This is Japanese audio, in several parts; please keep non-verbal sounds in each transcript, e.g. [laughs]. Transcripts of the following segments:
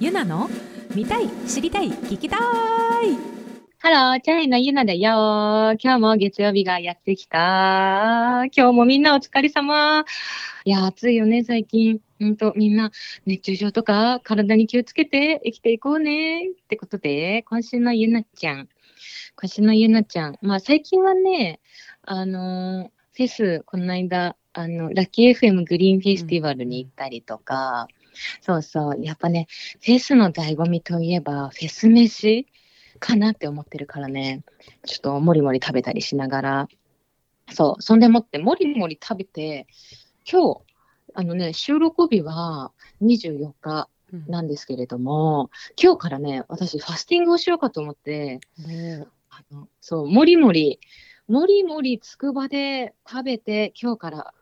ゆなの見たい知りたい聞きたいハロー、チャイのゆなだよ。今日も月曜日がやってきた。今日もみんなお疲れ様。いや、暑いよね、最近。ほんと、みんな熱中症とか体に気をつけて生きていこうね。ってことで、今週のゆなちゃん。今週のゆなちゃん。まあ、最近はね、あのーフェス、この間、あの、ラッキー FM グリーンフェスティバルに行ったりとか、そうそう、やっぱね、フェスの醍醐味といえば、フェス飯かなって思ってるからね、ちょっともりもり食べたりしながら、そう、そんでもって、もりもり食べて、今日、あのね、収録日は24日なんですけれども、今日からね、私、ファスティングをしようかと思って、ねあのそう、もりもり、もりもりつくばで食べて、今日から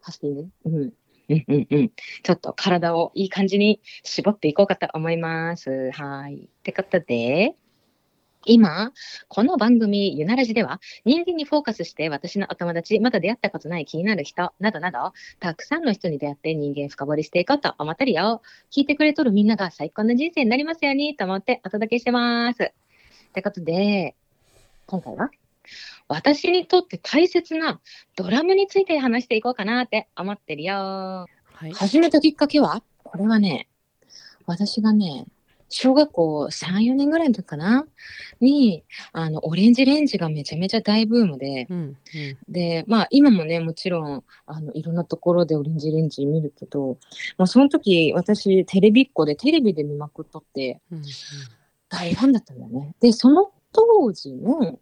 ファスティング、うん、うんうん。ちょっと体をいい感じに絞っていこうかと思います。はい。ってことで、今、この番組、ゆならじでは、人間にフォーカスして、私のお友達、まだ出会ったことない気になる人、などなど、たくさんの人に出会って人間深掘りしていこうと思ってるよ。聞いてくれとるみんなが最高の人生になりますようにと思ってお届けしてます。ってことで、今回は、私にとって大切なドラムについて話していこうかなって思ってるよ。はい。始めたきっかけはこれはね、私がね、小学校3、4年ぐらいの時かな？に、あの、オレンジレンジがめちゃめちゃ大ブームで、うんうん。で、まあ今もね、もちろん、あの、いろんなところでオレンジレンジ見るけど、まあその時、私、テレビっ子でテレビで見まくっとって、うん。大ファンだったんだよね。で、その当時の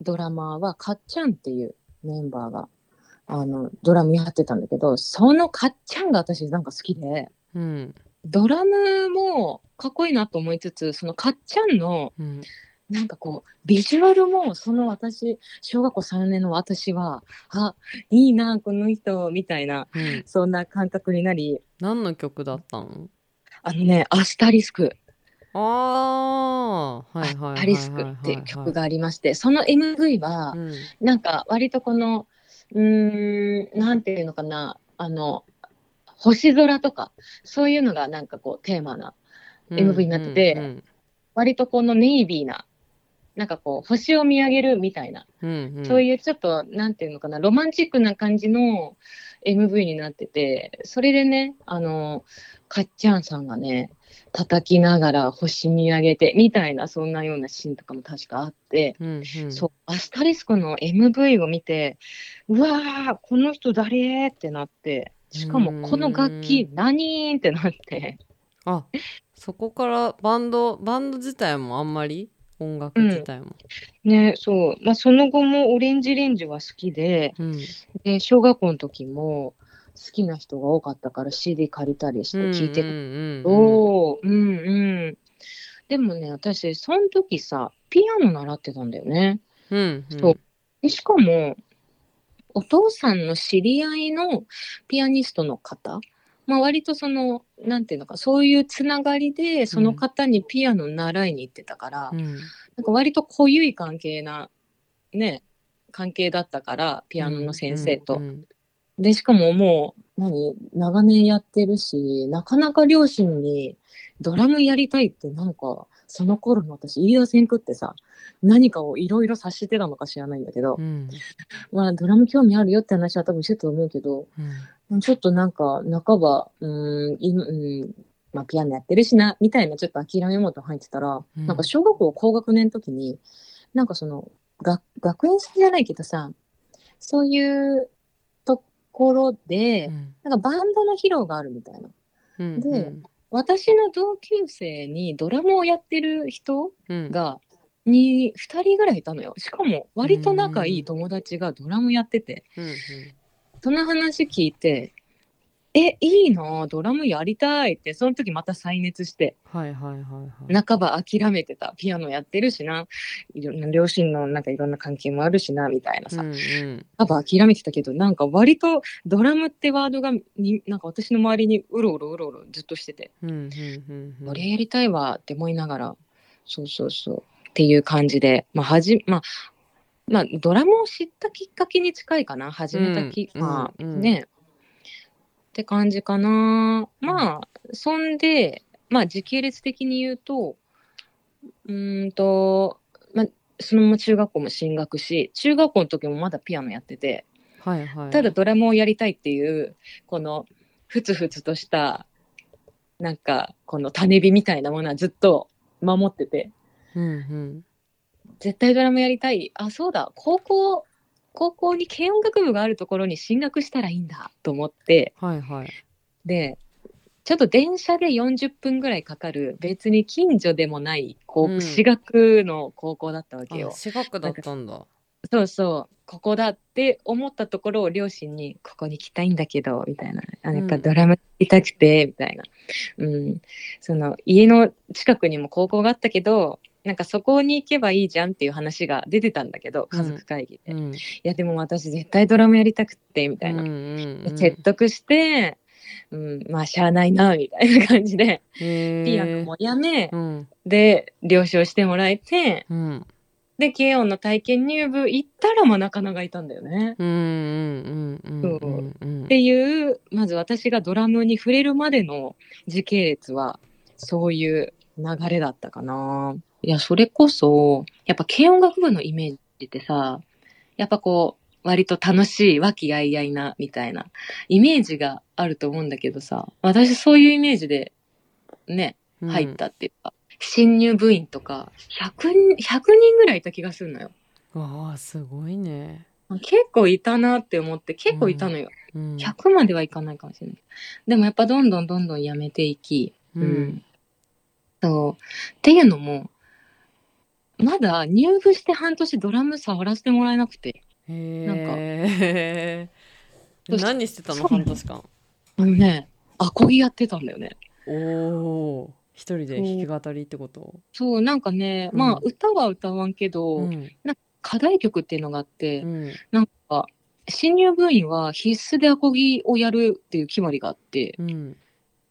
ドラマーは、かっちゃんっていうメンバーが、あの、ドラムやってたんだけど、そのかっちゃんが私なんか好きで、うん。ドラムもかっこいいなと思いつつ、そのかっちゃんの、うん。なんかこう、ビジュアルも、その私、小学校3年の私は、あ、いいな、この人、みたいな、うん。そんな感覚になり、何の曲だったの？あのね、アスタリスク、ああー。はいはいはリスクっていう曲がありまして、その MV は、うん。なんか割とこの、うーん、なんていうのかな、あの、星空とか、そういうのがなんかこうテーマな、MV になっててうん割とこのネイビーな、なんかこう星を見上げるみたいな、うんうん。そういうちょっと、なんていうのかな、ロマンチックな感じの MV になってて、それでね、あの、かっちゃんさんがね、叩きながら星見上げてみたいな、そんなようなシーンとかも確かあって、うんうん。そう、アスタリスクの MV を見て、うわー、この人誰ってなって、しかもこの楽器何ってなって、あそこからバンドバンド自体もあんまり？音楽自体も。ね、そう、まあ、その後もオレンジレンジは好きで、うん。で小学校の時も好きな人が多かったから CD 借りたりして聞いてたうんうんうんうんおーうんうん。でもね、私、その時さ、ピアノ習ってたんだよね。うんうんそうでしかも、お父さんの知り合いのピアニストの方、まあ、割とその、なんていうのか、そういうつながりで、その方にピアノ習いに行ってたから、うんなんか割と濃ゆい関係な、ね、関係だったから、ピアノの先生と。うんで、しかももう、何、長年やってるし、なかなか両親にドラムやりたいってなんか、その頃の私言い出せんくってさ、何かをいろいろ察してたのか知らないんだけどう、ん。まあドラム興味あるよって話は多分してたと思うけど、うん。ちょっとなんか、半ば、うーん、いうん、まあピアノやってるしな、みたいなちょっと諦めもと入ってたら、うん。なんか小学校高学年の時に、なんかその、学学園祭じゃないけどさ、そういうところで、うん。なんかバンドの披露があるみたいな。うんで私の同級生にドラムをやってる人うん。がに2人ぐらいいたのよ。しかも割と仲いい友達がドラムやってて、うん。その話聞いて、え、いいなあドラムやりたいって、その時また再熱して、はいはいはいはい。半ば諦めてた。ピアノやってるしな、いろんな両親のなんかいろんな関係もあるしな、みたいなさ。うんうん。半ば諦めてたけど、なんか割とドラムってワードがに、なんか私の周りにうろうろうろうろずっとしてて、うんうんうんうん。俺やりたいわって思いながら、そうそうそう、っていう感じで、まあ、はじ、まあ、まあ、ドラムを知ったきっかけに近いかな、始めたき、うんまあ、うんうん。ね。って感じかな。まあ、そんで、まあ時系列的に言うと、うーんと、まあ、そのまま中学校も進学し、中学校の時もまだピアノやってて、はいはいただドラムをやりたいっていう、このふつふつとした、なんかこの種火みたいなものはずっと守ってて、うんうん絶対ドラムやりたい。あ、そうだ、高校、高校に軽音楽部があるところに進学したらいいんだと思って、はいはいで、ちょっと電車で40分ぐらいかかる、別に近所でもない高うん私学の高校だったわけよ。あ私学だったんだそうそう、ここだって思ったところを両親に、ここに来たいんだけど、みたいな。あなんかうんドラムやりたくて、みたいな。うん。その、家の近くにも高校があったけど、なんかそこに行けばいいじゃんっていう話が出てたんだけど、家族会議で。いうん。や、でも私絶対ドラムやりたくって、みたいな。うんうんうん。説得して、うん、まあ、しゃあないな、みたいな感じで、ピアノもやめ、うん。で、了承してもらえて、うん。で、軽音の体験入部行ったら、まあ、仲間がいたんだよね。うんうんうんうんうんうん。っていう、まず私がドラムに触れるまでの時系列は、そういう流れだったかな。いや、それこそ、やっぱ軽音楽部のイメージってさ、やっぱこう、割と楽しい、和気あいあいな、みたいな、イメージがあると思うんだけどさ、私そういうイメージで、ね、うん入ったっていうか、新入部員とか、100人、100人ぐらいいた気がするのよ。わあすごいね結構いたなって思って、結構いたのよ。うん100まではいかないかもしれない。でもやっぱどんどんどんどんやめていき、うんそう。っていうのも、まだ入部して半年ドラム触らせてもらえなくて、へえどうした何してたの？半年間。あのね、アコギやってたんだよね。おお一人で弾き語りってこと？そう、なんかね、うん。まあ歌は歌わんけど、うん。課題曲っていうのがあって、うん。なんか、新入部員は必須でアコギをやるっていう決まりがあって、うん。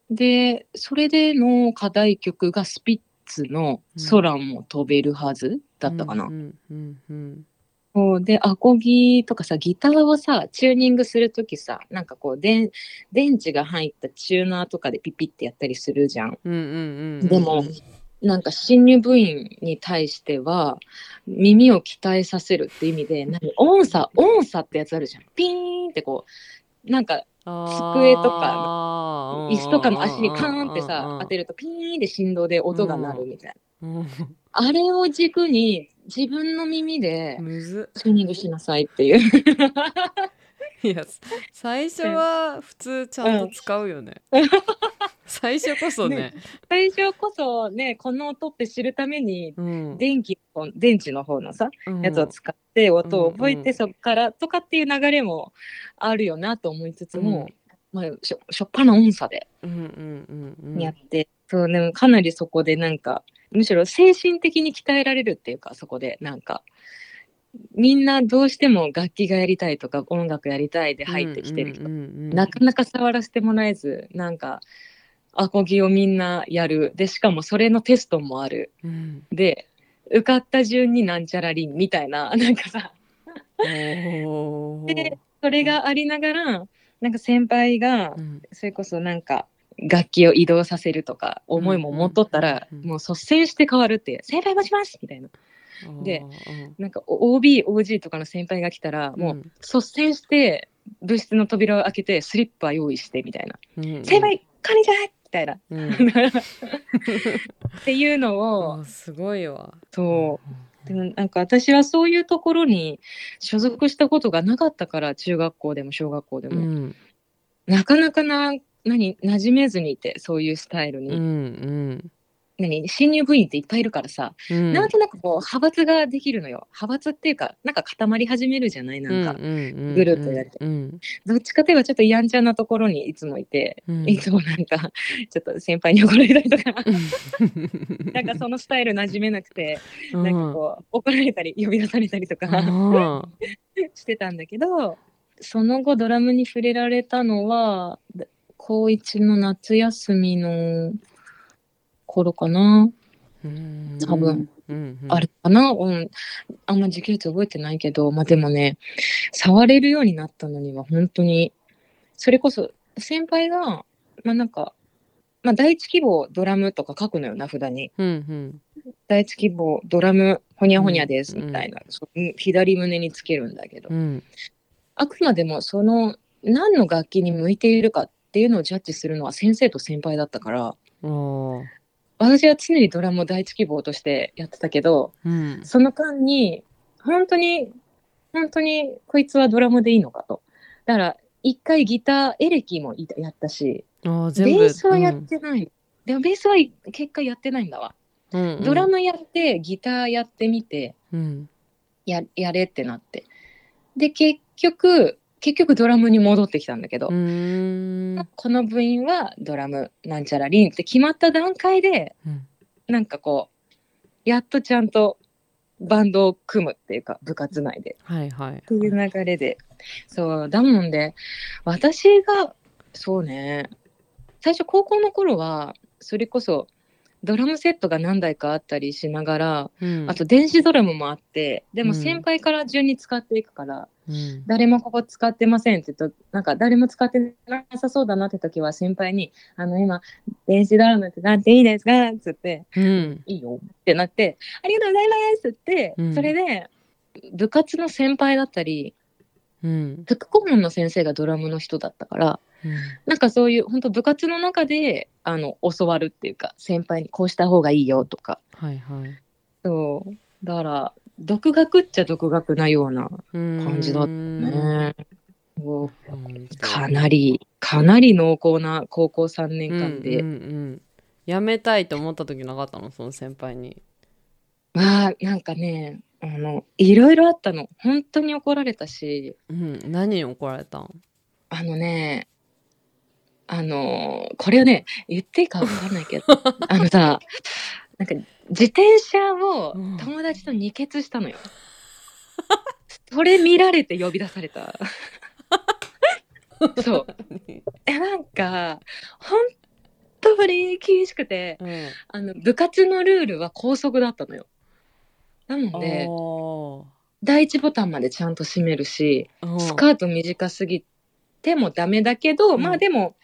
で、それでの課題曲がスピッツの空も飛べるはずだったかな。そうで、アコギとかさ、ギターをさ、チューニングするときさ、なんかこう、電電池が入ったチューナーとかでピピってやったりするじゃん。でも、なんか新入部員に対しては、耳を鍛えさせるって意味で、何音差、音差ってやつあるじゃん。ピーンってこう、なんか机とか椅子とかの足にカーンってさ、当てるとピーンって振動で音が鳴るみたいな。うんあれを軸に自分の耳でむずチューニングしなさいっていう。いや最初は普通ちゃんと使うよね、最初こそね。最初こそね、この音って知るために、うん。電気の、電池の方のさ、うん。やつを使って音を覚えて、うんうんそっからとかっていう流れもあるよなと思いつつも、まあ、しょしょっぱな音差でうんうんうんうん。やって、そうね、かなりそこでなんか、むしろ精神的に鍛えられるっていうか、そこでなんか、みんなどうしても楽器がやりたいとか音楽やりたいで入ってきてる人、うんうんうんうん。なかなか触らせてもらえず、なんか、アコギをみんなやる。で、しかもそれのテストもある。うん。で、受かった順になんちゃらりんみたいな、[laughs] なんかさ、でそれがありながら、なんか先輩がう、ん。それこそなんか、楽器を移動させるとか、思いも持っとったら、もう率先して変わるって、先輩待ちますみたいな。でなんか OB、OG とかの先輩が来たら、もう率先して部室の扉を開けて、スリッパ用意してみたいな。うんうん先輩、こんにちはみたいな。うんっていうのを、あすごいわそう。でもなんか私はそういうところに所属したことがなかったから、中学校でも小学校でも。うんなかなかな、何、馴染めずにいて、そういうスタイルに。うんうん何、新入部員っていっぱいいるからさ、うん。なんとなくこう、派閥ができるのよ。派閥っていうか、なんか固まり始めるじゃないなんか、うんうんうんぐるっとやるとうん。どっちかといえばちょっとやんちゃなところにいつもいて、うん。いつもなんか、ちょっと先輩に怒られたりとか、[laughs] なんかそのスタイル馴染めなくて、うん。なんかこう、怒られたり、呼び出されたりとか、あ [laughs] してたんだけど、その後ドラムに触れられたのは、だ高一の夏休みの頃かな、ー多分。うんうん。あれかな、うん、あんま時系列覚えてないけど、まあでもね、触れるようになったのには本当に、それこそ先輩が、まあなんか、まあ、第一希望ドラムとか書くのよ名札に。うんうん。第一希望ドラムほにゃほにゃですうんみたいな、そう左胸につけるんだけど、うん。あくまでもその何の楽器に向いているかっていうのをジャッジするのは先生と先輩だったから私は常にドラムを第一希望としてやってたけどうん。その間に本当に本当にこいつはドラムでいいのかと。だから一回ギターエレキもいやったしベースはやってない、でもベースは結果やってないんだわ、うんうん。ドラムやってギターやってみてうん。ややれってなって。で結局結局ドラムに戻ってきたんだけど、この部員はドラムなんちゃらリンって決まった段階でうん。なんかこうやっとちゃんとバンドを組むっていうか部活内で。はいはい。っていう流れで。そうだもんで私がそうね最初高校の頃はそれこそドラムセットが何台かあったりしながらうん。あと電子ドラムもあってでもうん。先輩から順に使っていくから、うん。誰もここ使ってませんって言うとなんか誰も使ってなさそうだなって時は先輩に「あの今電子ドラムってなっていいですか?」っつってうん「いいよ」ってなって「ありがとうございます」って、うん。それで部活の先輩だったりうん。副顧問の先生がドラムの人だったからうん。なんかそういう本当部活の中であの教わるっていうか先輩にこうした方がいいよとか。はいはい。そう。だから独学っちゃ独学なような感感じだったね。かなりかなり濃厚な高校3年間で、うんうんうん、辞めたいと思った時なかったの？その先輩に。まあなんかねあのいろいろあったの。本当に怒られたし。うん。何に怒られたん？あのねあのこれをね言っていいかわかんないけど。[laughs] あのさなんか自転車をうん友達と二欠したのよ。それ見られて呼び出された。[laughs] そう。えなんか本当に厳しくてうん、あの部活のルールは校則だったのよ。なのでお第一ボタンまでちゃんと閉めるしースカート短すぎてもダメだけど、うんまあでも、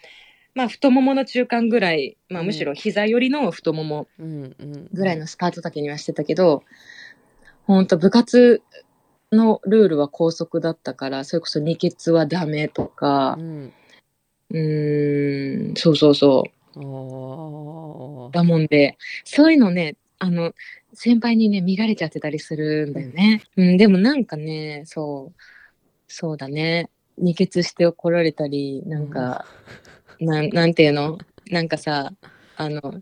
まあ、太ももの中間ぐらい、まあ、うん。むしろ膝寄りの太ももうんうんぐらいのスカート丈にはしてたけど、ほんと部活のルールは校則だったからそれこそ二欠はダメとかうん。うーんそうそうそう。だもんでそういうのねあの先輩にね見られちゃってたりするんだよね、うん、でもなんかねそうそうだね。二欠して怒られたりなんか、なんなんていうの？なんかさあの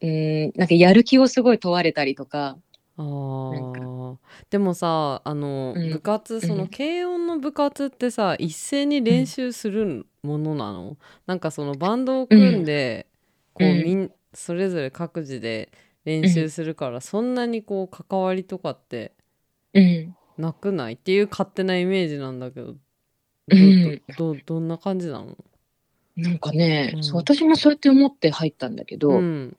うんなんかやる気をすごい問われたりとか。あでもさあの、うん。部活そのうん軽音の部活ってさ一斉に練習するものなの、なんかそのバンドを組んで、こううん。みんそれぞれ各自で練習するから、そんなにこう関わりとかってうん。なくない？っていう勝手なイメージなんだけどど、どどんな感じなの？なんかね、うん。そう私もそうやって思って入ったんだけど、うん。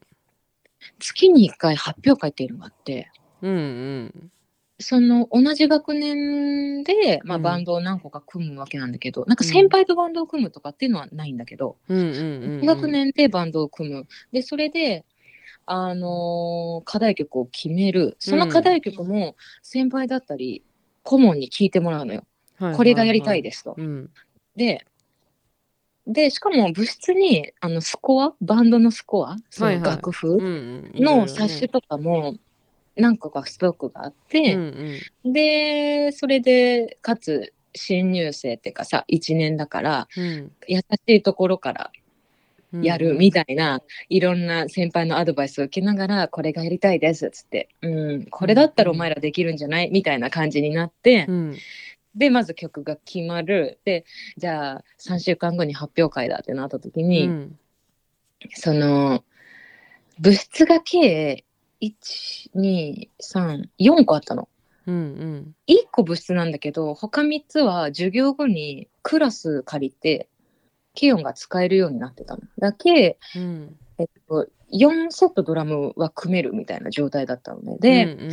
月に1回発表会っていうのがあってうんうん。その同じ学年で、まあ、うん。バンドを何個か組むわけなんだけど、なんか先輩とバンドを組むとかっていうのはないんだけど、うんうんうんうん。学年でバンドを組む。でそれで、あのー課題曲を決める。その課題曲も先輩だったり顧問に聞いてもらうのよ、はいこれがやりたいでですと。うん。ででしかも部室にあのスコアバンドのスコアその楽譜のね。冊子とかも何個かストックがあって、うんうん。でそれでかつ新入生っていうかさ1年だからうん。優しいところからうん。やるみたいな、いろんな先輩のアドバイスを受けながらこれがやりたいですっつって、うん、これだったらお前らできるんじゃない？みたいな感じになって、うんでまず曲が決まるでじゃあ3週間後に発表会だってなった時に、うんその物質が計1234個あったの。うんうん1個物質なんだけど他3つは授業後にクラス借りてケヨンが使えるようになってたの。だけ、うんえっと、4セットドラムは組めるみたいな状態だったのね。で、うんうんう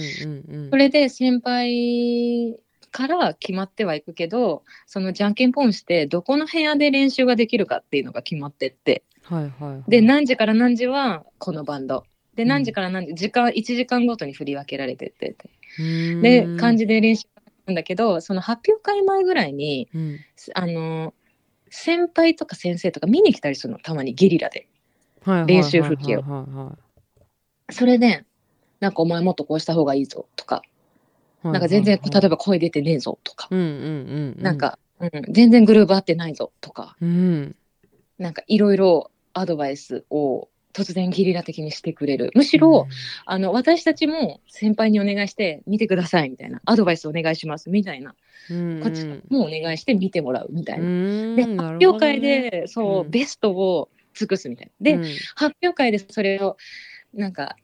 んうんそれで先輩から決まってはいくけどそのじゃんけんポンしてどこの部屋で練習ができるかっていうのが決まってって。はいはいはい。で何時から何時はこのバンド。でうん。何時から何時時間1時間ごとに振り分けられてて。うーん。で感じで練習なんだけどその発表会前ぐらいにうん。あの先輩とか先生とか見に来たりするの。たまにゲリラで。はいはい練習風景を。はいはそれでなんかお前もっとこうした方がいいぞとかいなんか全然例えばば声出てねえぞとか。うんうんうんうなんか、うん、全然グルーブ合ってないぞとか。うん。なんかいろいろアドバイスを突然ゲリラ的にしてくれる。むしろ、あの私たちも先輩にお願いして見てくださいみたいな。アドバイスお願いしますみたいな。うんこっちもお願いして見てもらうみたいな。うん。でな発表会るほどね。でそう、うん。ベストを尽くすみたいな。で、うん。発表会でそれをなんか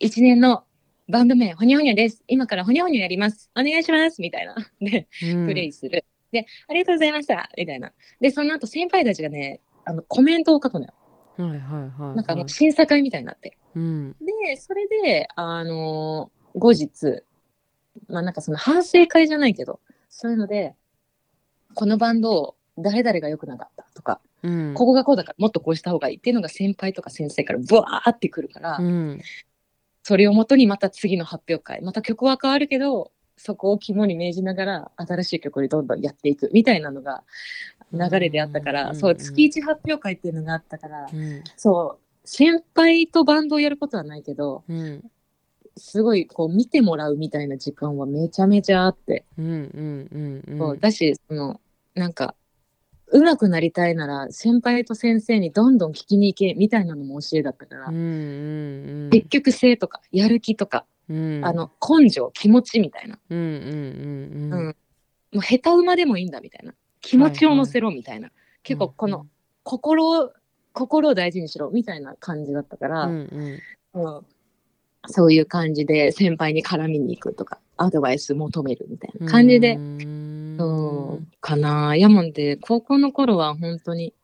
1年のバンド名ほにゃほにゃです。今からほにゃほにゃやります。お願いします。みたいな。でうん。プレイする、でありがとうございました。みたいな。でその後先輩たちがねあのコメントを書くのよ。はいはいはいなんかあの審査会みたいになって。うん。でそれであのー後日まあなんかその反省会じゃないけどそういうのでこのバンド誰々が良くなかったとか、うん。ここがこうだからもっとこうした方がいいっていうのが先輩とか先生からブワーってくるから、うんそれをもとにまた次の発表会また曲は変わるけどそこを肝に銘じながら新しい曲にどんどんやっていくみたいなのが流れであったから、うんそう月1発表会っていうのがあったから、うん。そう先輩とバンドをやることはないけどうん。すごいこう見てもらうみたいな時間はめちゃめちゃあって、うんうんうんうん。そうだしそのなんか上手くなりたいなら先輩と先生にどんどん聞きに行けみたいなのも教えだったから、うんうん積極性とかやる気とか、うん。あの根性気持ちみたいな、うんうんうんううん。ん。もう下手馬でもいいんだみたいな。気持ちを乗せろみたいな、結構この心を心を大事にしろみたいな感じだったから、うんうん。うんそういう感じで先輩に絡みに行くとかアドバイス求めるみたいな感じで、うんそうかな。やもんで高校の頃は本当に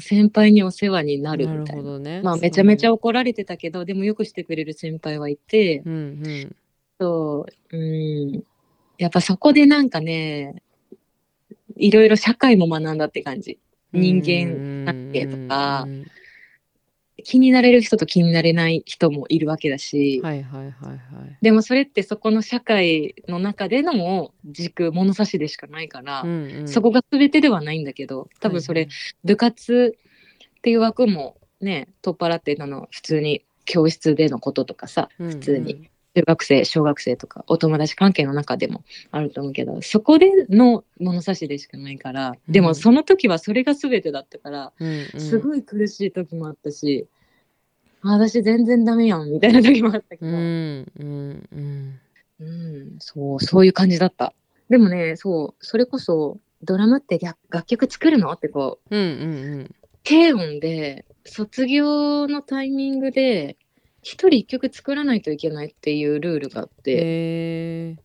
先輩にお世話になるみたいな。ほどね。まあめちゃめちゃ怒られてたけどでもよくしてくれる先輩はいて、うんうん。そううん。やっぱそこでなんかねいろいろ社会も学んだって感じ。人間関係とか。うんうん気になれる人と気になれない人もいるわけだし、はいはいはいはい。でもそれってそこの社会の中での軸物差しでしかないから、うんうん。そこが全てではないんだけど多分それ、部活っていう枠もね取っ払ってたの普通に教室でのこととかさ普普通に中学生小学生とかお友達関係の中でもあると思うけどそこでの物差しでしかないからでうん。もその時はそれが全てだったから、うんうん。すごい苦しい時もあったし、あ私全然ダメやんみたいな時もあったけど、うんうんうん。うん、そう、そういう感じだった。でもね、そう、それこそ、ドラムって楽楽曲作るの？ってこう、うんうん。低音で、卒業のタイミングで、一人一曲作らないといけないっていうルールがあって、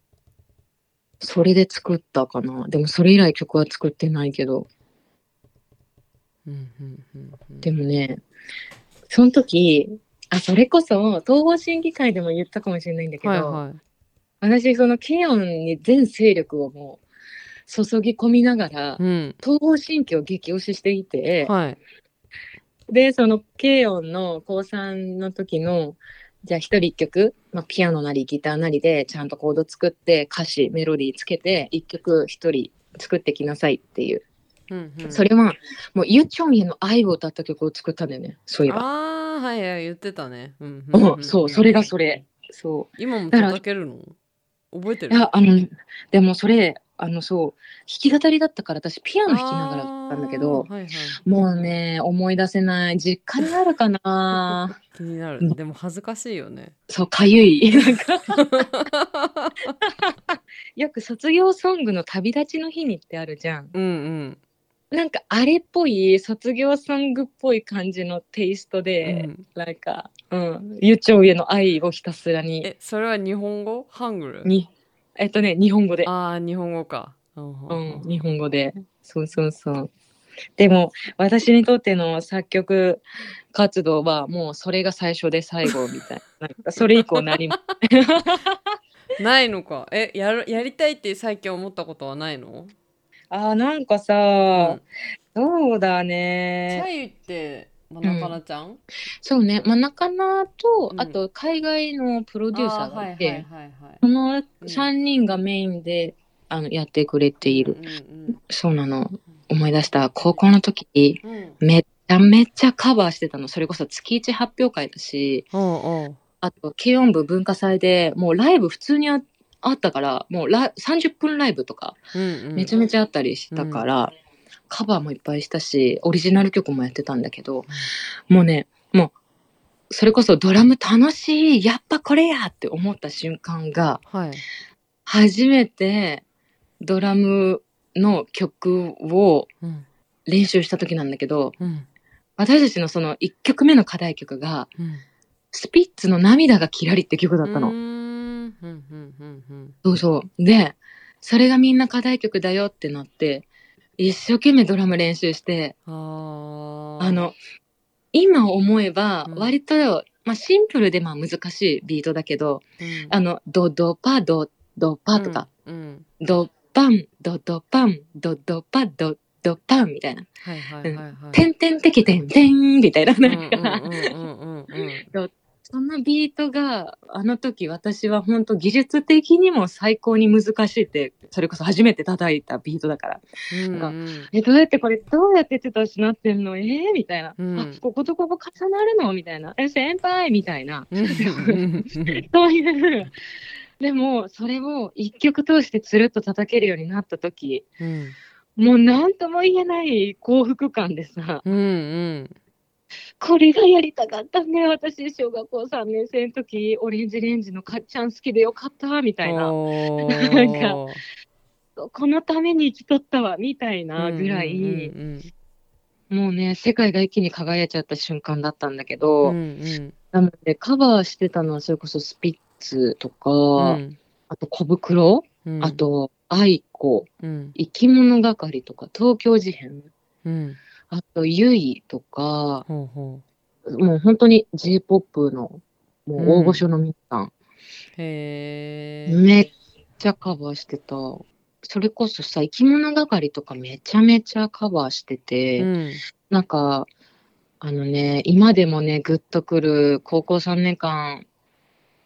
それで作ったかな。でもそれ以来曲は作ってないけど、うんうんうんうん。でもね、その時、あ、それこそ、東方審議会でも言ったかもしれないんだけど、はいはい。私、そのケオンに全勢力をもう注ぎ込みながら、うん。東方神起を激推ししていて、はいでそのケオンの高3の時のじゃあ一人一曲、まあ、ピアノなりギターなりでちゃんとコード作って歌詞メロディーつけて一曲一人作ってきなさいっていう、うんうん。それはもうユチョンへの愛を歌った曲を作ったんだよねそういえば、ああはいはい言ってたね。うんうんそうそれがそれ。そ今もだから叩けるの？覚えてういるやあのでもそれあのそう弾き語りだったから私ピアノ弾きながらだったんだけどはいはい。もうね思い出せない実家にあるかな。[laughs] 気になうん。るでも恥ずかしいよね。そうかゆい。[laughs] [laughs] よく卒業ソングの旅立ちの日にってあるじゃん。うんうん。なんかあれっぽい卒業ソングっぽい感じのテイストで、うん。なんか、うん、ゆちょうへの愛をひたすらに、えそれは日本語？ハングル？に、えっとね、日本語で。ああ日本語かうんうん、日本語で。そうそうそう。でも、私にとっての作曲活動はもうそれが最初で最後みたいな。それ以降何も。[laughs] ないのかえやるやりたいって最近思ったことはないの？あーなんかさ、うんそうだチね。ャイってまなかなちゃん、そうね、まあ、中野と、うん。あと海外のプロデューサーがいて、その3人がメインで、あのやってくれている。うんそうなの。思い出した。高校の時、うんうん。めっちゃめっちゃカバーしてたの。それこそ月一発表会だし、おうおうあと、軽音部文化祭でもうライブ普通にああったから、もうラ30分ライブとかうんうん。めちゃめちゃあったりしたから、カバーもいっぱいしたし、オリジナル曲もやってたんだけど、もうね、もう、それこそドラム楽しい、やっぱこれやって思った瞬間が、はい。初めてドラムの曲をうん。練習した時なんだけど、うん。私たちのその1曲目の課題曲が、うん。スピッツの涙がキラリって曲だったの。うーん。うんうんうんうん。そうそう。で、それがみんな課題曲だよってなって、一生懸命ドラム練習して、あの、今思えばうん。割と、まあシンプルでまあ難しいビートだけど、うん。あの、ドドパドドパとか、うん。ドパン、ドドパン、ドドパドドパンみたいな。はいはいはいはい。てん。てんてけてんてんみたいな。そのビートが、あの時私は本当技術的にも最高に難しいって、それこそ初めて叩いたビートだから。うんかうん。え、どうやってこれ、どうやって手と足なってんの？えー、みたいな。うん。あ、こことここ重なるの？みたいな。え、先輩？みたいな。そういう。でも、それを一曲通してつるっと叩けるようになった時、うん。もう何とも言えない幸福感でさ、うん。うんこれがやりたかったね。私、小学校3年生の時、オレンジレンジのかっちゃん好きでよかった、みたいな。おなんーこのために生きとったわ、みたいなぐらい、うんもうね、世界が一気に輝いちゃった瞬間だったんだけうど、んうん。なので、カバーしてたのは、それこそスピッツとか、うん。あと小袋、うん。あと、愛子、うん。生き物係とか、東京事変、うんあと、ゆいとか、ほうほもう本当に J-POP の、もう大御所の皆さん、うへえめっちゃカバーしてた。それこそさ、生き物係とかめちゃめちゃカバーしてて、うん。なんか、あのね、今でもね、ぐっとくる高校3年間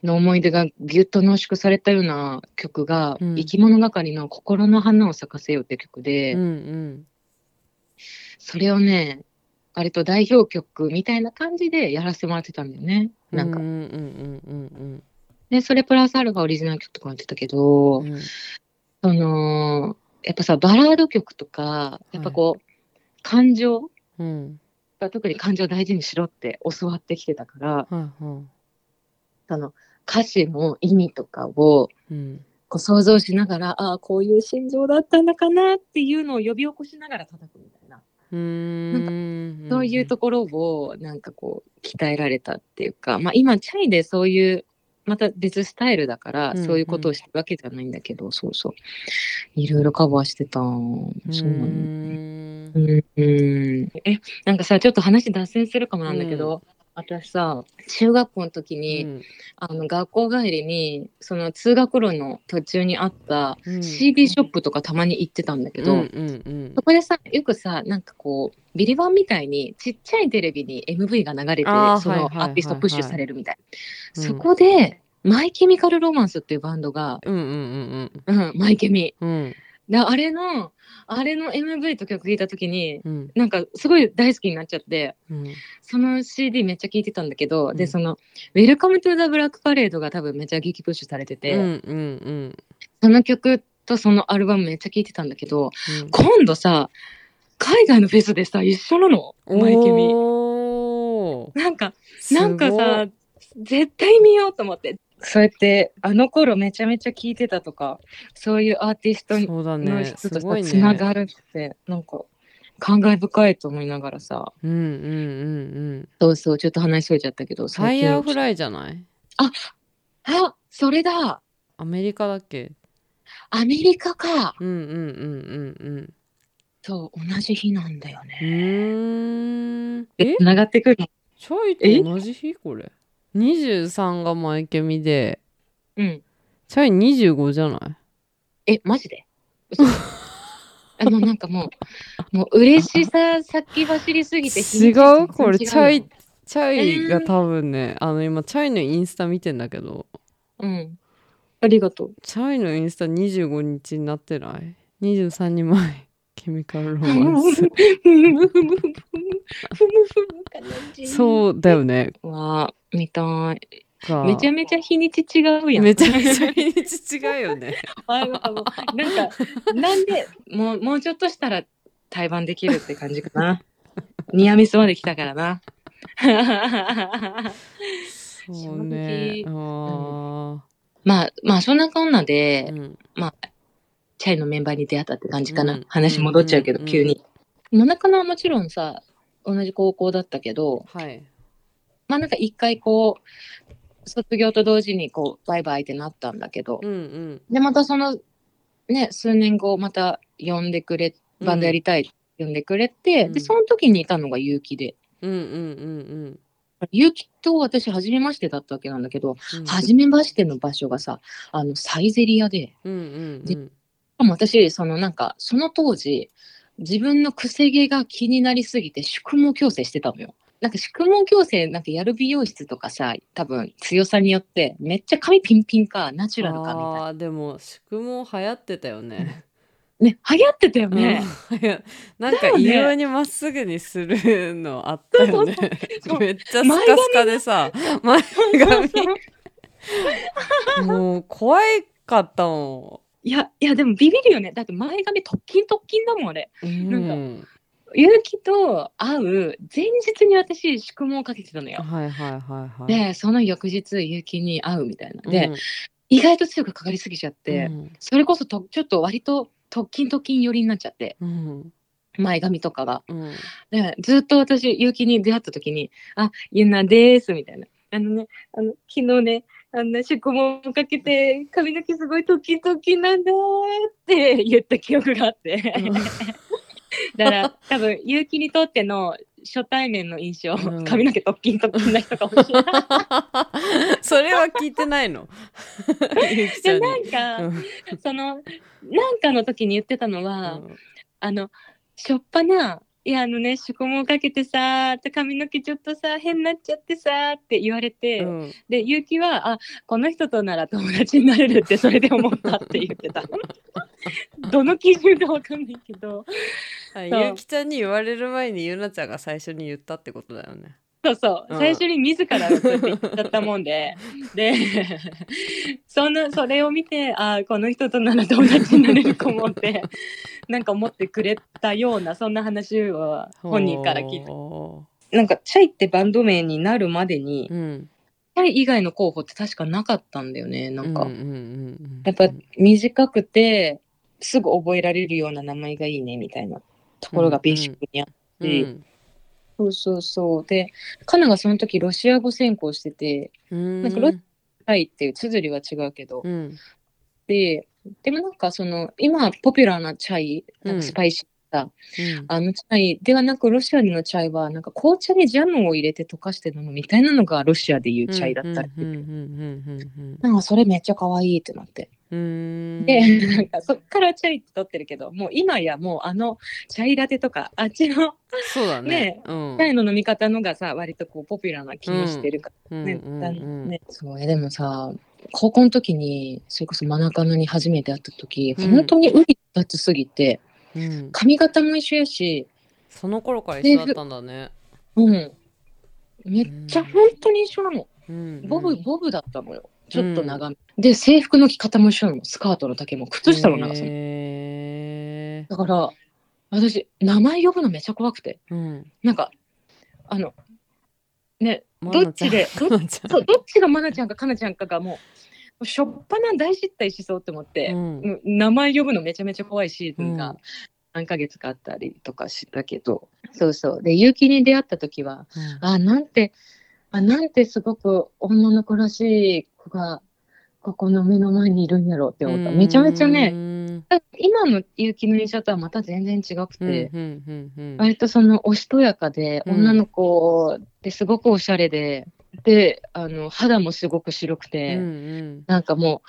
の思い出がぎゅっと濃縮されたような曲が、うん。生き物係の心の花を咲かせようって曲で、うんうんそれをね、割と代表曲みたいな感じでやらせてもらってたんだよね。なんか。うんうんうんで、それプラスアルファオリジナル曲とかもやってたけど、うん。うんその、やっぱさ、バラード曲とか、やっぱこう、感情うん特に感情を大事にしろって教わってきてたから、はいはい。その歌詞の意味とかをうん。こう想像しながら、ああ、こういう心情だったのかなっていうのを呼び起こしながら叩くみたいな、んそういうところをなんかこう鍛えられたっていうか、まあ今チャイでそういうまた別スタイルだから、うんそういうことをしてるわけじゃないんだけど、そうそう。いろいろカバーしてた。そうなの。んうんうんえ、なんかさ、ちょっと話脱線するかもなんだけど、私さ、中学校の時に、うん。あの学校帰りに、その通学路の途中にあったうん。CD ショップとかたまに行ってたんだけど、うんうんうん。そこでさ、よくさ、なんかこう、ビリバンみたいにちっちゃいテレビに MV が流れて、そのアーティストプッシュされるみたい。な。うん。そこで、 My Chemical Romance っていうバンドが、うんうん。うん、マイケミ。うんうんで、あれの、あれの MV と曲聴いた時に、うん。なんかすごい大好きになっちゃって、うん。その CD めっちゃ聴いてたんだけど、で、うん。その、 Welcome to the Black Parade が多分めっちゃ激プッシュされてて、うんうんその曲とそのアルバムめっちゃ聴いてたんだけど、うん。今度さ、海外のフェスでさ、一緒なの？マイケミ。なんか、なんかさ、絶対見ようと思って。そうやって、あの頃めちゃめちゃ聴いてたとか、そういうアーティストのね。人とさ、すごいね。つながるって、なんか、感慨深いと思いながらさ、うんうんうんうん。そうそう、ちょっと話しそれちゃったけど、ファイヤーフイ。ライじゃない？あ、それだ。アメリカだっけ？アメリカか。うんうんうんうんそう、同じ日なんだようんうね。ーん。ええ、繋がってくるの？チャイと同じ日？これ23がマイケミで。うん。チャイ25じゃない？え、マジで？嘘。[laughs] あのなんかもう、もう嬉しさ先走りすぎて違う？これチャイチャイが多分ね、あの今チャイのインスタ見てんだけど。のうん。ありがとう。チャイのインスタ25日になってない ?23 人前ケミカルロマンス。そうだよねわあ、見たい。がめちゃめちゃ日にち違うやん。めちゃめちゃ日にち違うよね [laughs] あなんかなんか、なんで、もう、もうちょっとしたら対バンできるって感じかな。ニアミスまで来たからな。そうねあーまあ、まあ、そんなこんなで、うんチャイのメンバーに出会ったって感じかな。うん話戻っちゃうけど、うん急に。もなかなはもちろんさ、同じ高校だったけど、はいまあなんか一回こう、卒業と同時にこう、バイバイってなったんだけど、うんうん。で、またその、ね、数年後、また呼んでくれ、バンドやりたい、呼んでくれて、うん。で、その時にいたのが結城で、うんうんうん結城と私、初めましてだったわけなんだけど、うん。初めましての場所がさ、あの、サイゼリアで、うんうんでしかも私、そのなんか、その当時、自分のくせ毛が気になりすぎて宿毛矯正してたのよ。なんか宿毛矯正なんかやる美容室とかさ、多分強さによって、めっちゃ髪ピンピンか、ナチュラルかみたいな。あーでも宿毛流行ってたよね [laughs] ね、流行ってたよね。うんなんか異様にまっすぐにするのあったよねめっちゃスカスカでさ前髪もう怖かったもいや、いや、でもビビるよね。だって前髪特勤特勤だもん、あれ。んなんかうん結城と会う前日に私、宿毛をかけてたのよ。はいはいはいはいで、その翌日、結城に会うみたいな。で、うん意外と強くかかりすぎちゃって、うんそれこそとちょっと割と特勤特勤寄りになっちゃって、うん前髪とかが。うんでずっと私、結城に出会った時に、あ、ゆなです、みたいな。あのね、あの、昨日ね、あんな宿毛かけて、髪の毛すごい特勤特勤なんだーって言った記憶があって。だから、多分、結城にとっての初対面の印象、うん。髪の毛特勤特勤な人かもしれな。い。それは聞いてないの？[laughs] でなんか、うん。その、なんかの時に言ってたのは、あの、しょっぱな、いや、あのね、宿毛かけてさ、って髪の毛ちょっとさ、変になっちゃってさ、って言われて、うん。で、結城は、あ、この人となら友達になれるって、それで思ったって言ってた。[laughs] どの基準かわかんないけど、あそう。ゆきちゃんに言われる前にゆなちゃんが最初に言ったってことだよね。そうそう、うん。最初に自らそうやって言っちゃったもんで、[laughs] で、その、それを見て、あ、この人となら友達になれるかもって、[laughs] なんか思ってくれたような、そんな話を本人から聞いた。ほなんか、チャイってバンド名になるまでにう、うん。チャイ以外の候補って確かなかったんだよね、なんか。やっぱ短くて、すぐ覚えられるような名前がいいね、みたいなところがベーシックにあって、うん。そうそうそう。で、カナがその時ロシア語専攻してて、うん。なんかロチタイっていう綴りは違うけど、うん。で、でもなんかその、今ポピュラーなチャイ、なんかスパイシーな、うん。あのチャイではなく、ロシアでのチャイは、なんか紅茶にジャムを入れて溶かして飲むみたいなのがロシアでいうチャイだったり。なんかそれめっちゃ可愛いってなって。で、なんかそっからチャイって取ってるけど、もう今やもうあのチャイラテとか、あっちのそうだね。ねうん。チャイの飲み方のがさ、割とこうポピュラーな気もしてるから。ね。そうえでもさ、高校の時に、それこそマナカナに初めて会った時、うん。本当にウリ二つすぎて、うん髪型も一緒やし、その頃から一緒だったんだねうん。めっちゃ本当に一緒なの。うんボブ、ボブだったのよ。ちょっと長め。で、制服の着方も一緒なの。スカートの丈も、靴下の長さも。へーだから、私、名前呼ぶのめっちゃ怖くて。うんなんか、あの、ね、まどっちで、どなちゃんそうどっちがマナちゃんかカナちゃんかがもうしょっぱな大失態しそうって思って、うん。名前呼ぶのめちゃめちゃ怖いシーズンがうん。何ヶ月かあったりとかしたけど、そうそう。で、結城に出会った時は、あ、なんて、あ、なんてすごく女の子らしい子が、ここの目の前にいるんやろうって思った。めちゃめちゃね、ね今の結城の印象とはまた全然違くて、うんうんうんうん。割とそのおしとやかで、うん。女の子ですごくおしゃれで、で、あの、肌もすごく白くて、うんうん。なんかも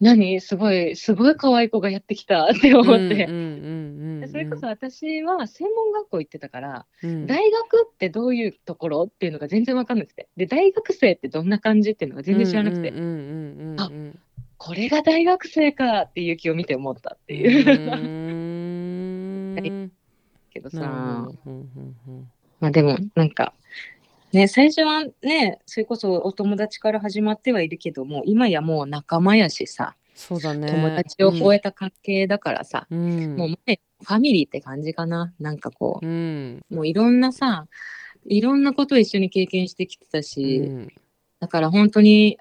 う、何？すごい、すごい可愛い子がやってきたって思って。それこそ私は専門学校行ってたから、うん。大学ってどういうところっていうのが全然わかんなくて。で、大学生ってどんな感じっていうのが全然知らなくて、うんうんうんうんうんうん。これが大学生かっていう気を見て思ったっていう。うん。[laughs] けどさ。まあでもなんか、ね、最初はね、それこそお友達から始まってはいるけども、今やもう仲間やしさ、そうだね。友達を超えた関係だからさ、うん。もうね、ファミリーって感じかな。なんかこう。ん。う、もういろんなさ、いろんなことを一緒に経験してきてたうし、んだから本当に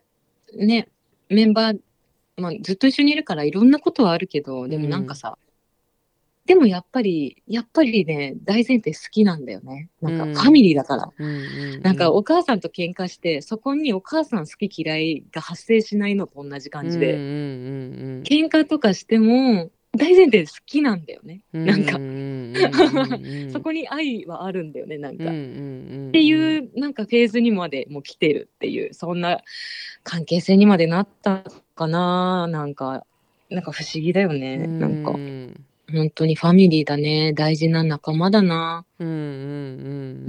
ね、メンバー、まあ、ずっと一緒にいるからいろん。なことはあるけど、でもなんかさ、でもやっぱり、やっぱりね、大前提好きなんだよね。なんうん。かファミリーだから。なんかお母さんと喧嘩して、そこにお母さん好き嫌いが発生しないのと同じ感じで、うんうん喧嘩とかしても大前提好きなんだよね。うんなんか。[laughs] そこに愛はあるんだよね、なんか。っていうなんかフェーズにまでもう来てるっていうそんな関係性にまでなったかな。なんかなんか不思議だよね、なんか。うん本当にファミリーだね。大事な仲間だな。うんうんう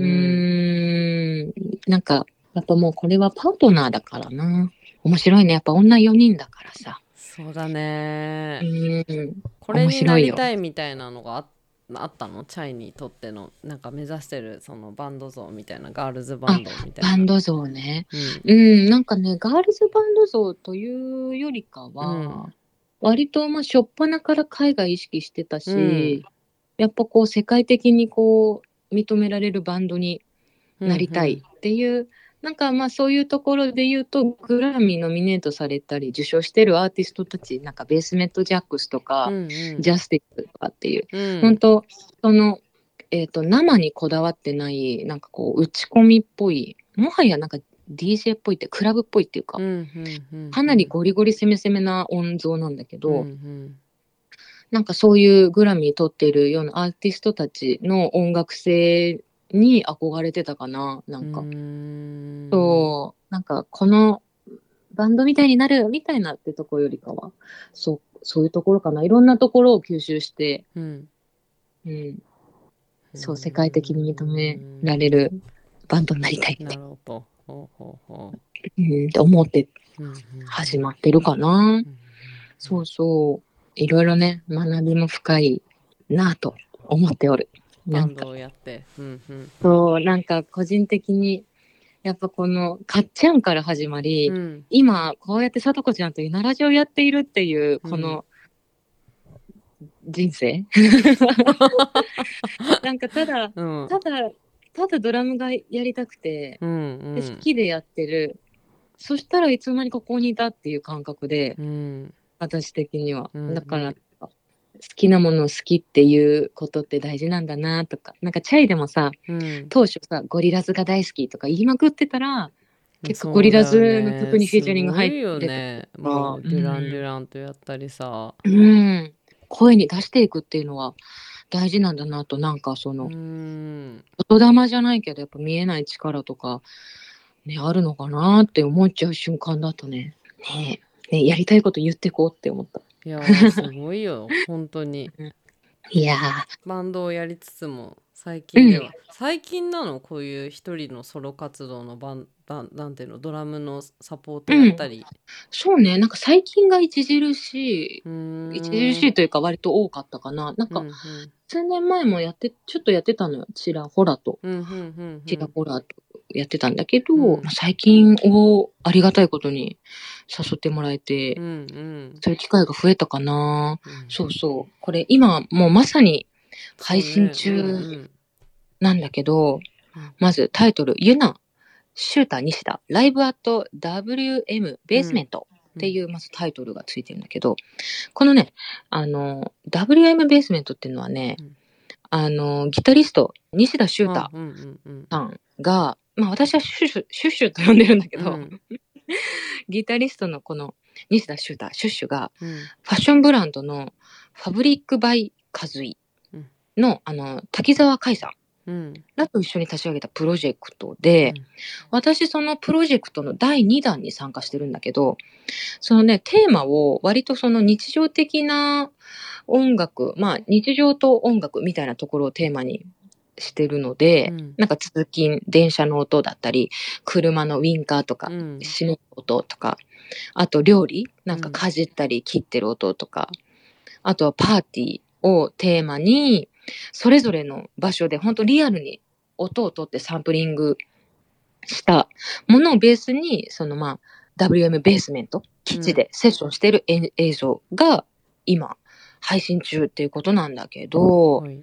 うん。ーん。なんかやっぱもうこれはパートナーだからな。面白いね。やっぱ女4人だからさ。そうだうね。ーん。これになりたいみたいなのがああったの？チャイにとっての。なんか目指してるそのバンド像みたいなガールズバンドみたいな。バンド像ね。うん。うん。なんかねガールズバンド像というよりかは、うん割とまあ初っ端から海外意識してたし、うん。やっぱこう世界的にこう認められるバンドになりたいっていう、なんかまあそういうところで言うとグラミーノミネートされたり受賞してるアーティストたちなんかベースメントジャックスとか、うんうん。ジャスティックとかっていう、うん。本当その、えー、と生にこだわってないなんかこう打ち込みっぽいもはやなんか DJ っぽいってクラブっぽいっていうか、かなりゴリゴリ攻め攻めな音像なんだけど、うんうん。なんかそういうグラミー取ってるようなアーティストたちの音楽性に憧れてたかな。なんか、そう、なんかこのバンドみたいになるみたいなってとこよりかは、そう、そういうところかな。いろんなところを吸収して、うん。うん、そう、世界的に認められるバンドになりたいって、なるほどほうほうほう。ん、って思って始まってるかな。うんそうそう。いろいろね、学びも深いなぁと思っておる。なんか。バンドをやって。うんうん。そう、なんか個人的に、やっぱこの、かっちゃんから始まり、うん。今、こうやってさとこちゃんとゆなラジオやっているっていう、この、人生？[laughs] なんかただ、うん。ただ、ただドラムがやりたくて、うんうん。で好きでやってる。そしたらいつの間にかここにいたっていう感覚で、うん。私的には。うんだから、好きなものを好きっていうことって大事なんだなとか、なんかチャイでもさ、うん。当初さ、ゴリラズが大好きとか言いまくってたら、結構ゴリラズの曲にフィーチャリング入ってそうだよねすごいよね。もううん。デュラン・デュランとやったりさ。うん、声に出していくっていうのは大事なんだなと、なんかその、うん。言霊じゃないけど、やっぱ見えない力とか、ね、あるのかなって思っちゃう瞬間だとね、ねねやりたいこと言ってこうって思った。いやーすごいよ。[laughs] 本当に。いやバンドをやりつつも最近では、最近なの？こういう一人のソロ活動のバンバンなんていうの？ドラムのサポートやったり、そうね、なんか最近が著しい、著しいというか割と多かったかな。なんかうんうん数年前もやって、ちょっとやってたのよ。ちらほらと。うんうんうんうんちらほらとやってたんだけど、うん最近をありがたいことに誘ってもらえて、うんうんそういう機会が増えたかな。うんそうそう。これ今もうまさに配信中なんだけど、うんまずタイトル、ユナ、シューター西田、ライブアット WM ベースメントっていうまずタイトルがついてるんだけど、このね、あの、WM ベースメントっていうのはね、うんあの、ギタリスト、西田シュータうんうんうんさんが、まあ私はシュシュ、シュッシュと呼んでるんだけど、うん。[laughs] ギタリストのこの西田シューター、シュッシュが、うん。ファッションブランドのファブリックバイカズイの、あの、滝沢海さんらと一緒に立ち上げたプロジェクトで、うん。私そのプロジェクトの第2弾に参加してるんだけど、そのね、テーマを割とその日常的な音楽、まあ日常と音楽みたいなところをテーマにしてるので、うん。なんか通勤、電車の音だったり、車のウィンカーとか、うん。死ぬ音とか、あと料理、なんかかじったり切ってる音とか、あとはパーティーをテーマに、それぞれの場所で本当リアルに音を取ってサンプリングしたものをベースに、そのまあ、WM ベースメント、基地でセッションしてるえ映像が今配信中っていうことなんだけど、はい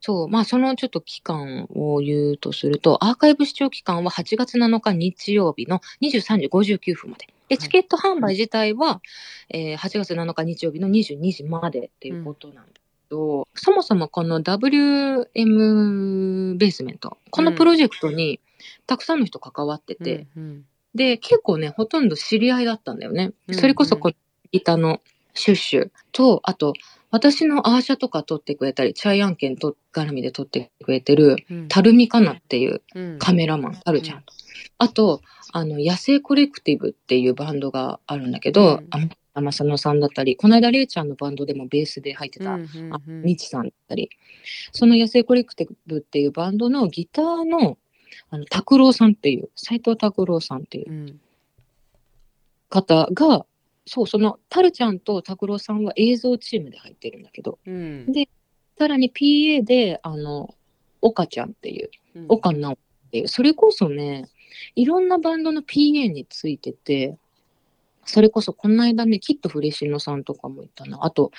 そう、まあそのちょっと期間を言うとすると、アーカイブ視聴期間は8月7日日曜日の23時59分まで。で、はいチケット販売自体は、えー8月7日日曜日の22時までっていうことなんだけど、そもそもこの WM ベースメント、このプロジェクトにたくさんの人関わってて、うんで、結構ね、ほとんど知り合いだったんだよね。うんそれこそこのギターのシュッシュと、あと、私のアーシャとか撮ってくれたり、チャイアンケンと絡みで撮ってくれてる、うん。タルミカナっていううん。カメラマンあるじゃん。うん。あと、あの、野生コレクティブっていうバンドがあるんだけど、うん。あ天佐野さんだったり、この間レイちゃんのバンドでもベースで入ってた、うんうんあうん。みちさんだったり、その野生コレクティブっていうバンドのギターの、あの、拓郎さんっていう、斎藤拓郎さんっていううん。方が、そう、その、タルちゃんと拓郎さんは映像チームで入ってるんだけど、うん。さらに PA で、あの、岡ちゃんっていう、うん。岡直っていう、それこそね、いろんなバンドの PA についてて、それこそこの間ね、きっとフレシノさんとかもいたな。あと、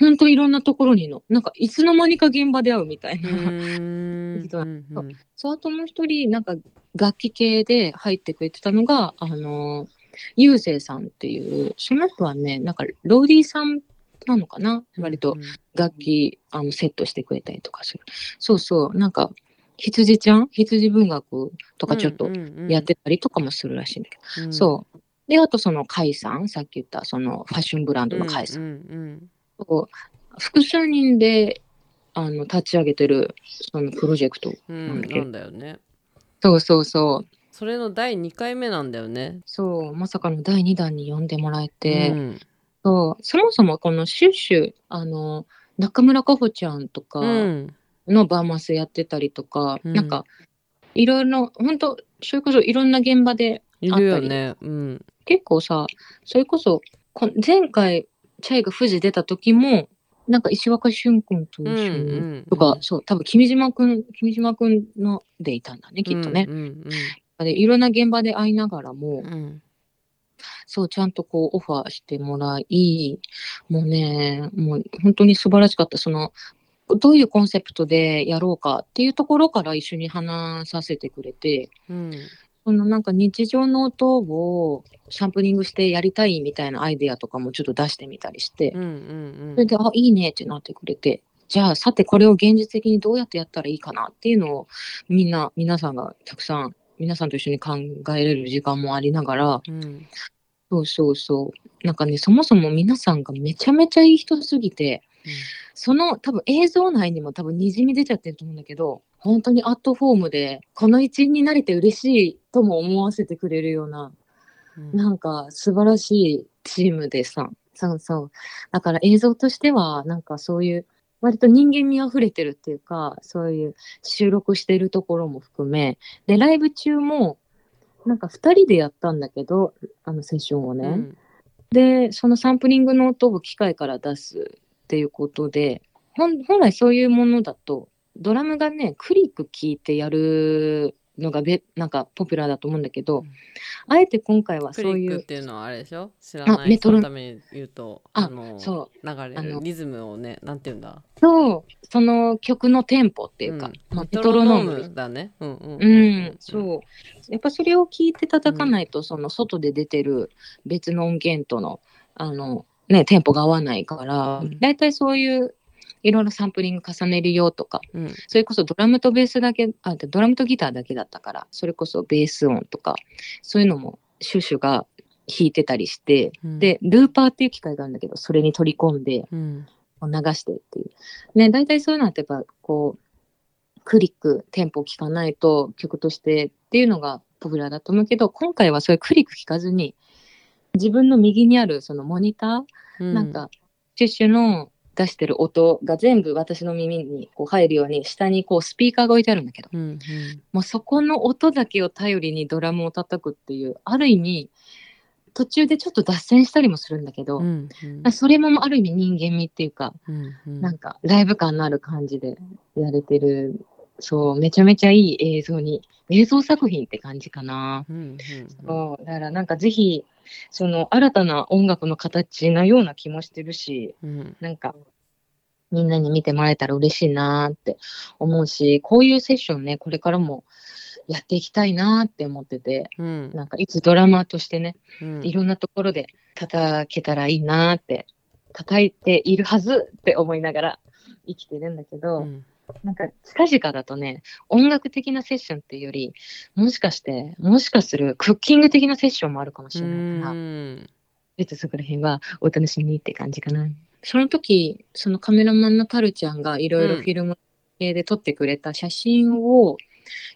ほんといろんなところにの、なんかいつの間にか現場で会うみたいな。うんそう、あともう一人、なんか楽器系で入ってくれてたのが、あの、ゆうせいさんっていう、その人はね、なんかローディーさんなのかな？割と楽器、あの、セットしてくれたりとかする。そうそう、なんか、羊ちゃん？羊文学とかちょっとやってたりとかもするらしいんだけど。うんそう。で、あとその、カイさっき言った、その、ファッションブランドのカイさん。うんうん。複数人で、あの、立ち上げてる、そのプロジェクト。うんなんだんだよね。そうそうそう。それの第2回目なんだよね。そう、まさかの第2弾に呼んでもらえて、うん。そう、そもそもこのシュッシュ、あの、中村かほちゃんとかうん。のバーマスやってたりとか、うん。なんか、いろいろ、本当それこそいろんな現場で、いるよね。うん結構さ、それこそ、こ前回、チャイが富士出た時も、なんか石若俊君と一緒に、うんうんとか、そう、多分君島君、君島君のでいたんだね、きっとね。うんうんでいろんな現場で会いながらも、うんうんそう、ちゃんとこうオファーしてもらい、もうね、もう本当に素晴らしかった。その、どういうコンセプトでやろうかっていうところから一緒に話させてくれて、うんそのなんか日常の音をサンプリングしてやりたいみたいなアイデアとかもちょっと出してみたりして。う、んうんそれで、あ、いいねってなってくれて、じゃあさてこれを現実的にどうやってやったらいいかなっていうのをみんな、皆さんがたくさん、皆さんと一緒に考えれる時間もありながら、うんそうそうそう。なんかね、そもそも皆さんがめちゃめちゃいい人すぎて、その多分映像内にも多分にじみ出ちゃってると思うんだけど、本当にアットホームで、この一員になれて嬉しいとも思わせてくれるような、うんなんか素晴らしいチームでさ、そうそう。だから映像としては、なんかそういう、割と人間味あふれてるっていうか、そういう収録してるところも含め、で、ライブ中も、なんか二人でやったんだけど、あのセッションをね。うんで、そのサンプリングの音を機械から出すっていうことで、本本来そういうものだと、ドラムがね、クリック聞いてやるのがべなんかポピュラーだと思うんだけど、うん。あえて今回はクそういう、っていうのはあれでしょ？知らない人メトロのために言うとあのそう、流れあの。るリズムをねなんて言うんだ？そう、その曲のテンポっていうか、ん。まあ、メメトロノーム。だね。うんうんうん、そう。やっぱそれを聞いて叩かないと、その外で出てる別の音源との、あの、ね、テンポが合わないからうん、だいたいそういう、いろいろサンプリング重ねるよとか、うん。それこそドラムとベースだけ、あ、ドラムとギターだけだったから、それこそベース音とか、そういうのもシュシュが弾いてたりして、うん。で、ルーパーっていう機械があるんだけど、それに取り込んで、うん。流してっていう。ね、大体そういうのってやっぱこう、クリック、テンポを聞かないと曲としてっていうのがポピュラーだと思うけど、今回はそういうクリック聞かずに、自分の右にあるそのモニター、うん。なんか、シュッシュの出してる音が全部私の耳にこう入るように、下にこうスピーカーが置いてあるんだけど、うんうん。もうそこの音だけを頼りにドラムを叩くっていう、ある意味、途中でちょっと脱線したりもするんだけど、うんそれもある意味人間味っていうか、うんうん。なんかライブ感のある感じでやれてる、そう、めちゃめちゃいい映像に、映像作品って感じかな。うんうん。そう、だからなんかぜひ、その新たな音楽の形なような気もしてるし、うん。なんか、みんなに見てもらえたら嬉しいなーって思うし、こういうセッションね、これからもやっていきたいなーって思ってて、うん。なんかいつドラマーとしてね、うん。いろんなところで叩けたらいいなーって、叩いているはずって思いながら生きてるんだけど、うんなんか近々だとね、音楽的なセッションっていうより、もしかして、もしかするクッキング的なセッションもあるかもしれないから、うんちょっとそこら辺はお楽しみって感じかな。その時、そのカメラマンのタルちゃんがいろいろうんフィルム系で撮ってくれた写真を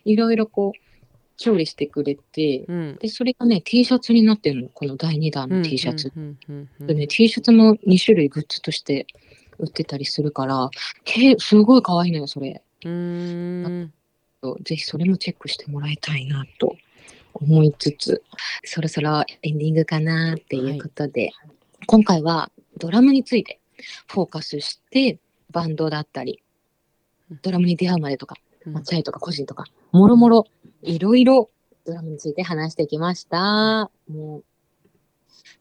いろいろこう調理してくれて、うんで、それがね、T シャツになってるの。この第2弾の T シャツ。でね、T シャツも2種類グッズとして売ってたりするから、けすごい可愛いのよ、それ。うん。ぜひそれもチェックしてもらいたいなと思いつつ、そろそろエンディングかなっていうことで、今回はドラムについてフォーカスして、バンドだったり、ドラムに出会うまでとか、うん。まあチャイとか個人とか、もろもろいろいろドラムについて話してきました。もう、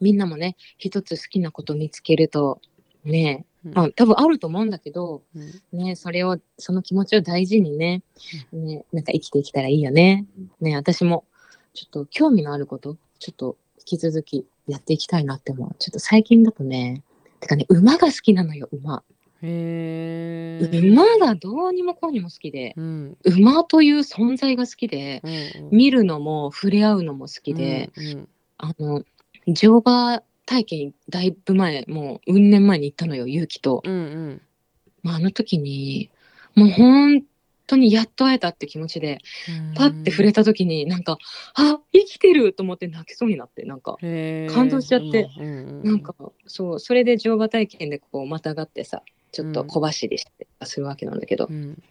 みんなもね、一つ好きなこと見つけると、ね、うんまあ多分あると思うんだけど、うん。ね、それを、その気持ちを大事にね、ね、なんか生きていけたらいいよね。ね、私も、ちょっと興味のあること、ちょっと引き続きやっていきたいなって思う。ちょっと最近だとね、てかね、馬が好きなのよ、馬。へー。馬がどうにもこうにも好きで、うん。馬という存在が好きで、うん見るのも触れ合うのも好きで、うん。あの、乗馬体験だいぶ前、もう、うん年前に行ったのよ、勇気と。うんうん。まあ、あの時に、もう本当にやっと会えたって気持ちで、パッて触れた時に、なんか、あ生きてると思って泣きそうになって、なんか、感動しちゃって。うんうんなんか、そう、それで乗馬体験でこう、またがってさ、ちょっと小走りしてするわけなんだけど、うん。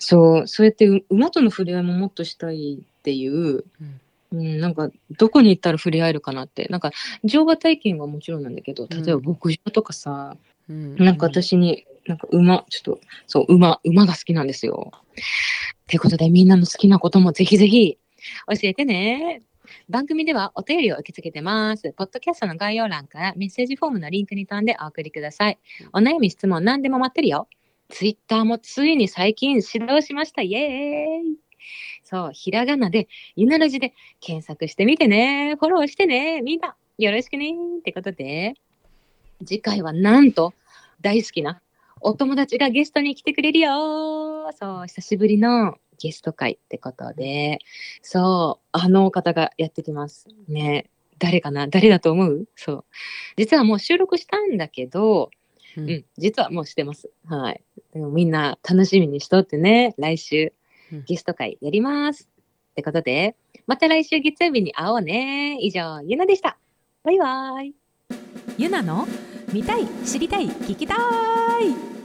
そう、そうやってう馬との触れ合いももっとしたいっていう、うんうん、なんか、どこに行ったら触れ合えるかなって、なんか、乗馬体験はもちろんなんだけど、例えば牧場とかさ、うんなんか私に、なんか馬、ちょっと、そう、馬、馬が好きなんですよ。ということで、みんなの好きなこともぜひぜひ教えてね。番組ではお便りを受け付けてます。ポッドキャストの概要欄からメッセージフォームのリンクに飛んでお送りください。お悩み、質問何でも待ってるよ。ツイッターもついに最近始動しました。イエーイそう、ひらがなで、ゆならじで検索してみてね。フォローしてね。みんな、よろしくね。ってことで、次回はなんと、大好きなお友達がゲストに来てくれるよ。そう、久しぶりのゲスト会ってことで、そう、あの方がやってきます。ね。誰かな？誰だと思う？そう。実はもう収録したんだけど、ううんん、実はもうしてます。はい。でもみんな楽しみにしとってね、来週うんゲスト会やります。ってことで、また来週月曜日に会おうね。以上、ゆなでした。バイバイ。ゆなの見たい知りたい聞きたい